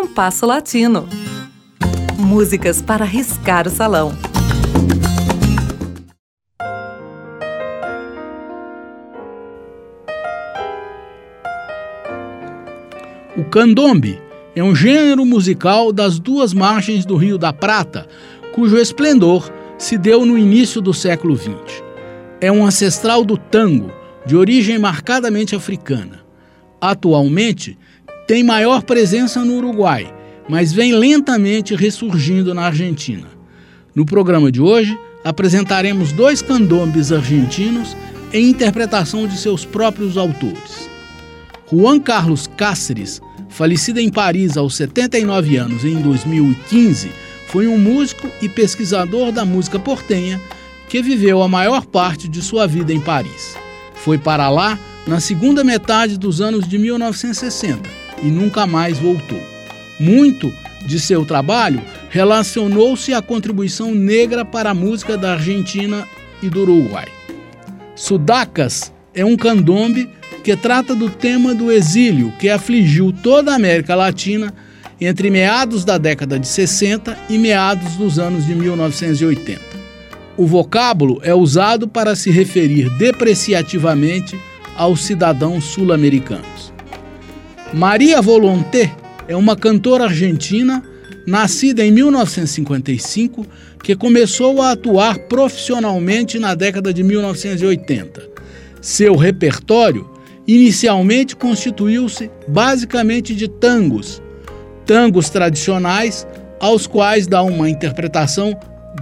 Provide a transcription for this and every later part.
Compasso Latino. Músicas para riscar o salão. O candombe é um gênero musical das duas margens do Rio da Prata, cujo esplendor se deu no início do século XX. É um ancestral do tango, de origem marcadamente africana. Atualmente, tem maior presença no Uruguai, mas vem lentamente ressurgindo na Argentina. No programa de hoje, apresentaremos dois candombes argentinos em interpretação de seus próprios autores. Juan Carlos Cáceres falecido em Paris aos 79 anos em 2015, foi um músico e pesquisador da música portenha que viveu a maior parte de sua vida em Paris. Foi para lá na segunda metade dos anos de 1960 e nunca mais voltou. Muito de seu trabalho relacionou-se à contribuição negra para a música da Argentina e do Uruguai. Sudacas é um candombe que trata do tema do exílio que afligiu toda a América Latina entre meados da década de 60 e meados dos anos de 1980. O vocábulo é usado para se referir depreciativamente aos cidadãos sul-americanos. Maria Volonté é uma cantora argentina nascida em 1955 que começou a atuar profissionalmente na década de 1980. Seu repertório inicialmente constituiu-se basicamente de tangos, tangos tradicionais aos quais dá uma interpretação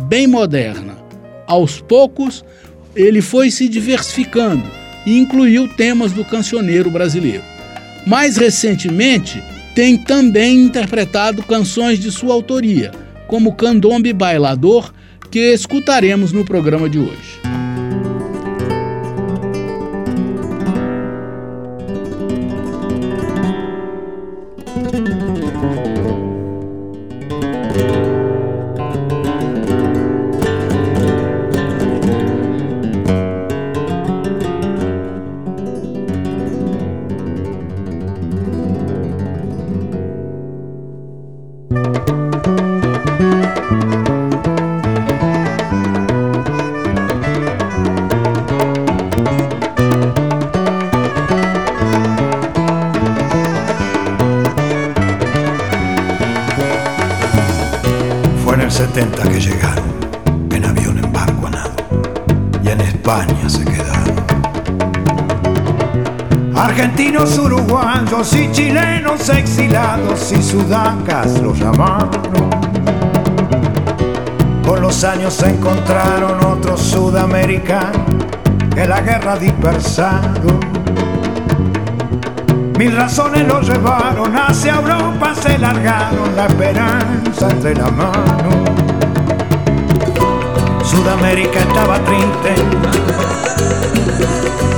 bem moderna. Aos poucos, ele foi se diversificando e incluiu temas do cancioneiro brasileiro. Mais recentemente, tem também interpretado canções de sua autoria, como Candombe Bailador, que escutaremos no programa de hoje. Que llegaron en avión, en barco, a y en España se quedaron. Argentinos, uruguayos y chilenos exilados y sudacas los llamaron. Con los años se encontraron otros sudamericanos que la guerra dispersado. Mil razones los llevaron hacia Europa, se largaron la esperanza entre la mano. Sudamérica estaba triste,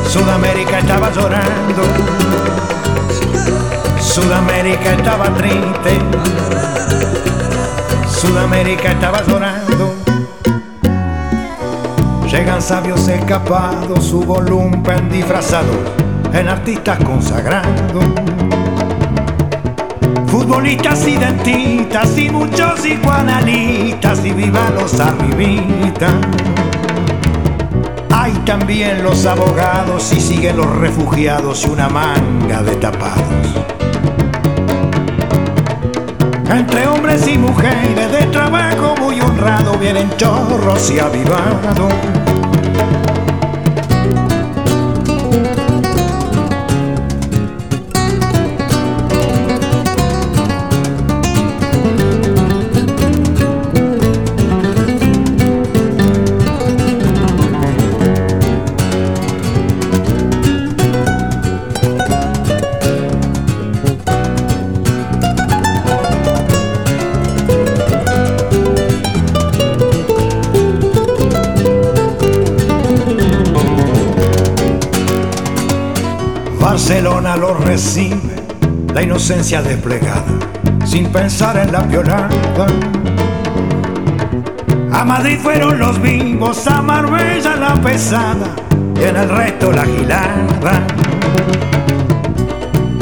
Sudamérica estaba llorando, Sudamérica estaba triste, Sudamérica estaba llorando. Llegan sabios escapados, su volumen disfrazado en artistas consagrados futbolistas y dentistas y muchos psicoanalistas y vivan los arribitas. Hay también los abogados y siguen los refugiados y una manga de tapados. Entre hombres y mujeres de trabajo muy honrado vienen chorros y avivados. Barcelona lo recibe, la inocencia desplegada, sin pensar en la violada. A Madrid fueron los vivos, a Marbella la pesada y en el resto la gilada.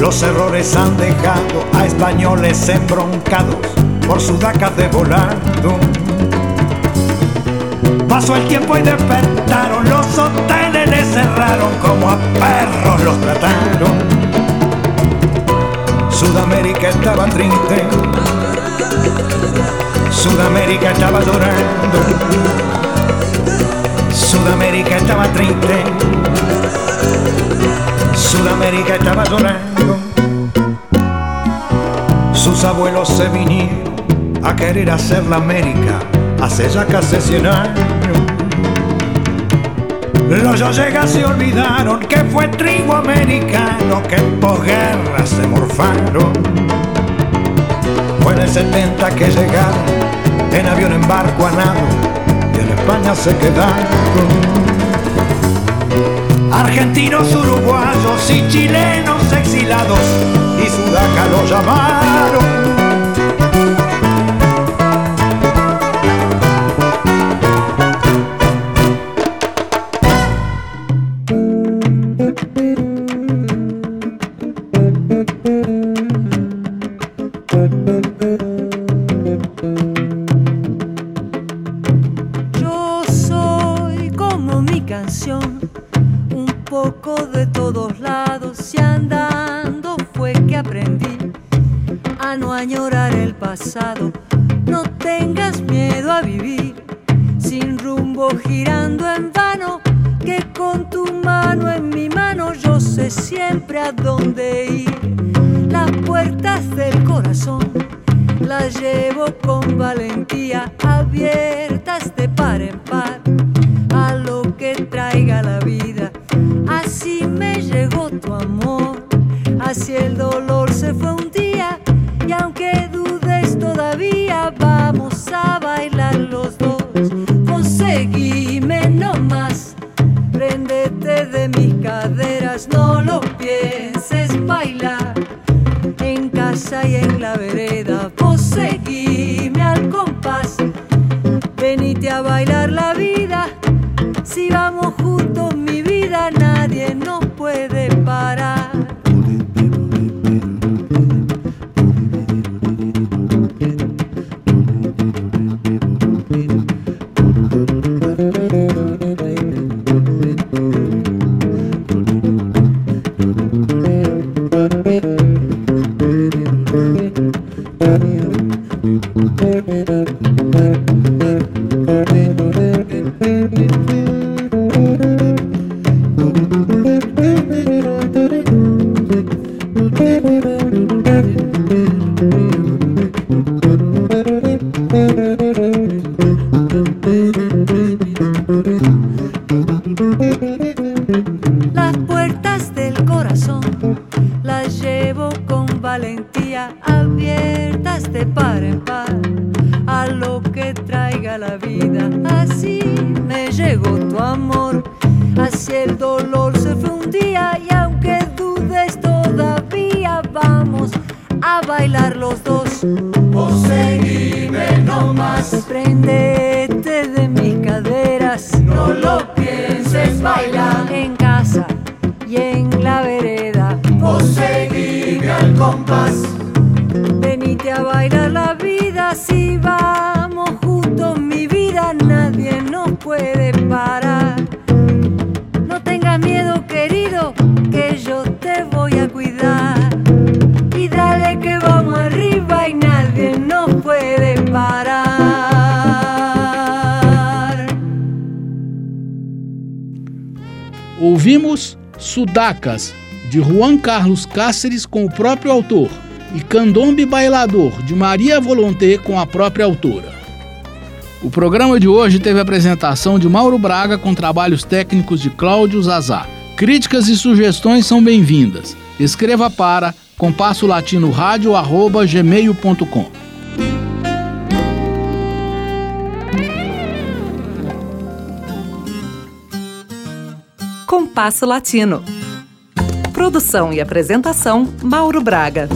Los errores han dejado a españoles embroncados por sudacas de volando. Pasó el tiempo y despertaron, los hoteles les cerraron como a perros Sudamérica estaba triste, Sudamérica estaba llorando, Sudamérica estaba triste, Sudamérica estaba llorando. Sus abuelos se vinieron a querer hacer la América hace ya casi 100 años. Los llegas se olvidaron que fue trigo americano que en posguerra se morfaron. Fue en el 70 que llegaron en avión, en barco, a nado y en España se quedaron. Argentinos, uruguayos y chilenos exilados y Sudaca lo llamaron. No tengas miedo a vivir sin rumbo girando en vano. Que con tu mano en mi mano yo sé siempre a dónde ir. Las puertas del corazón las llevo con valentía abiertas de par en par así el dolor se fue un día y aunque todavía vamos a bailar los dos. Vos seguime nomás, prendete de mis caderas, no lo pienses bailar. En casa y en la vereda, vos seguime al compás, venite a bailar la vida. Valentía abiertas de par en par a lo que traiga la vida. Así me llegó tu amor, así el dolor se fue un día y aunque dudes todavía vamos a bailar los dos. Vos seguime nomás, prendete puede parar. No miedo, querido, que yo te voy a cuidar. Y dale que vamos arriba y nadie nos puede parar. Ouvimos Sudacas, de Juan Carlos Cáceres com o próprio autor, e Candombe Bailador, de Maria Volonté com a própria autora. O programa de hoje teve a apresentação de Mauro Braga com trabalhos técnicos de Cláudio Zazá. Críticas e sugestões são bem-vindas. Escreva para compasso latino rádio gmail.com. Compasso Latino. Produção e apresentação Mauro Braga.